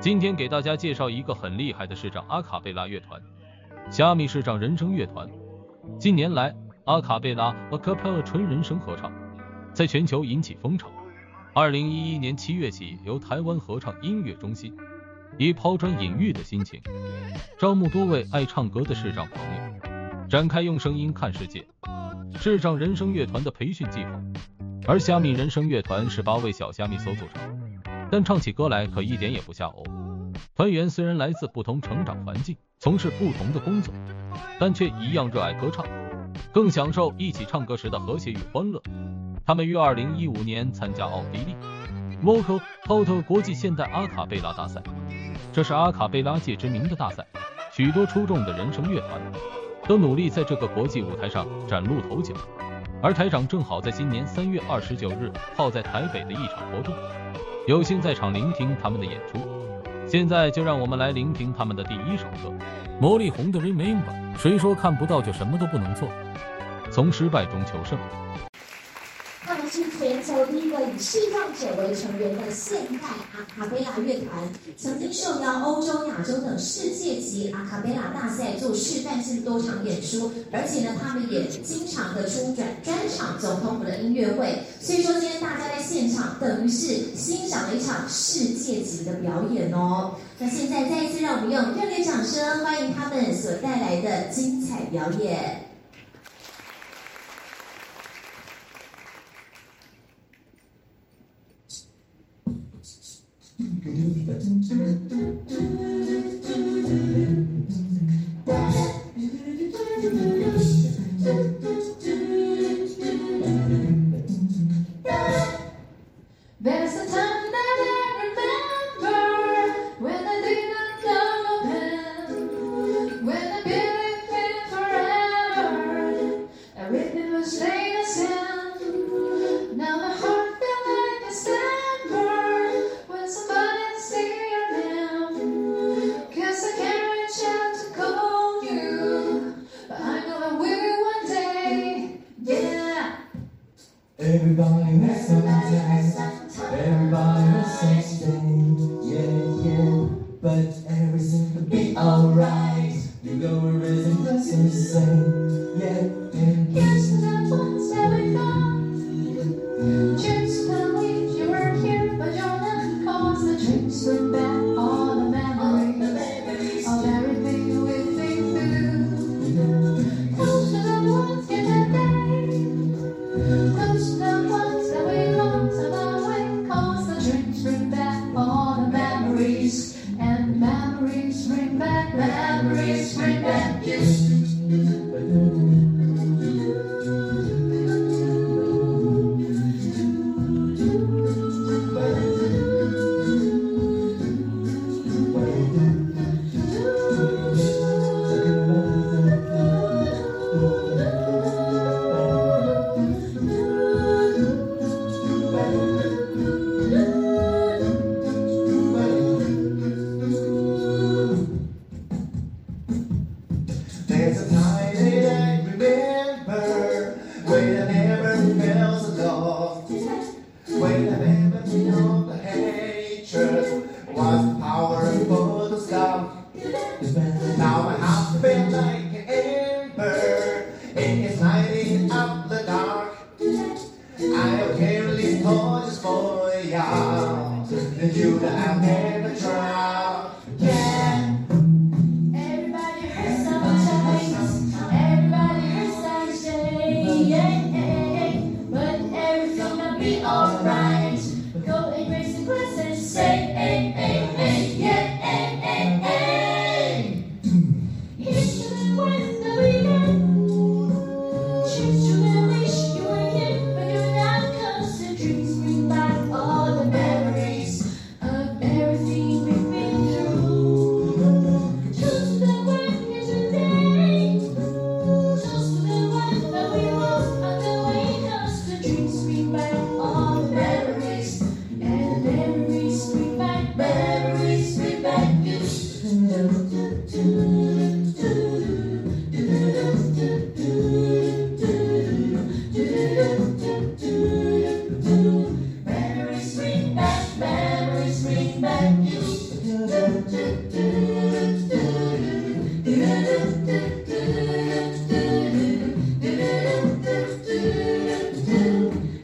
今天给大家介绍一个很厉害的市长阿卡贝拉乐团——虾米市长人声乐团。近年来，阿卡贝拉 （Acapella） 纯人声合唱在全球引起风潮。二零一一年七月起，由台湾合唱音乐中心以抛砖引玉的心情，招募多位爱唱歌的市长朋友，展开用声音看世界视障人声乐团的培训计划。而虾米人声乐团是八位小虾米所组成，但唱起歌来可一点也不吓哦。团员虽然来自不同成长环境，从事不同的工作，但却一样热爱歌唱，更享受一起唱歌时的和谐与欢乐。他们于二零一五年参加奥地利 Vocal Total 国际现代阿卡贝拉大赛，这是阿卡贝拉界知名的大赛，许多出众的人声乐团都努力在这个国际舞台上崭露头角。而台长正好在今年三月二十九日泡在台北的一场活动，有幸在场聆听他们的演出。现在就让我们来聆听他们的第一首歌《魔力红的 Remember》。谁说看不到就什么都不能做？从失败中求胜。是全球第一个以视障者为成员的现代阿卡贝拉乐团，曾经受邀欧洲、亚洲等世界级阿卡贝拉大赛做示范性多场演出，而且呢，他们也经常的出专专场总统府的音乐会。所以说，今天大家在现场等于是欣赏了一场世界级的表演哦。那现在再一次让我们用热烈掌声欢迎他们所带来的精彩表演。 그 Everybody hurts sometimes. Everybody hurts someday. Yeah, yeah. But everything could be alright. memories bring back you. that I made.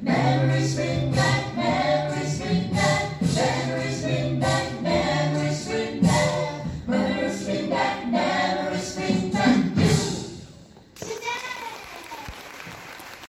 Memories bring back, memories bring back, memories bring back.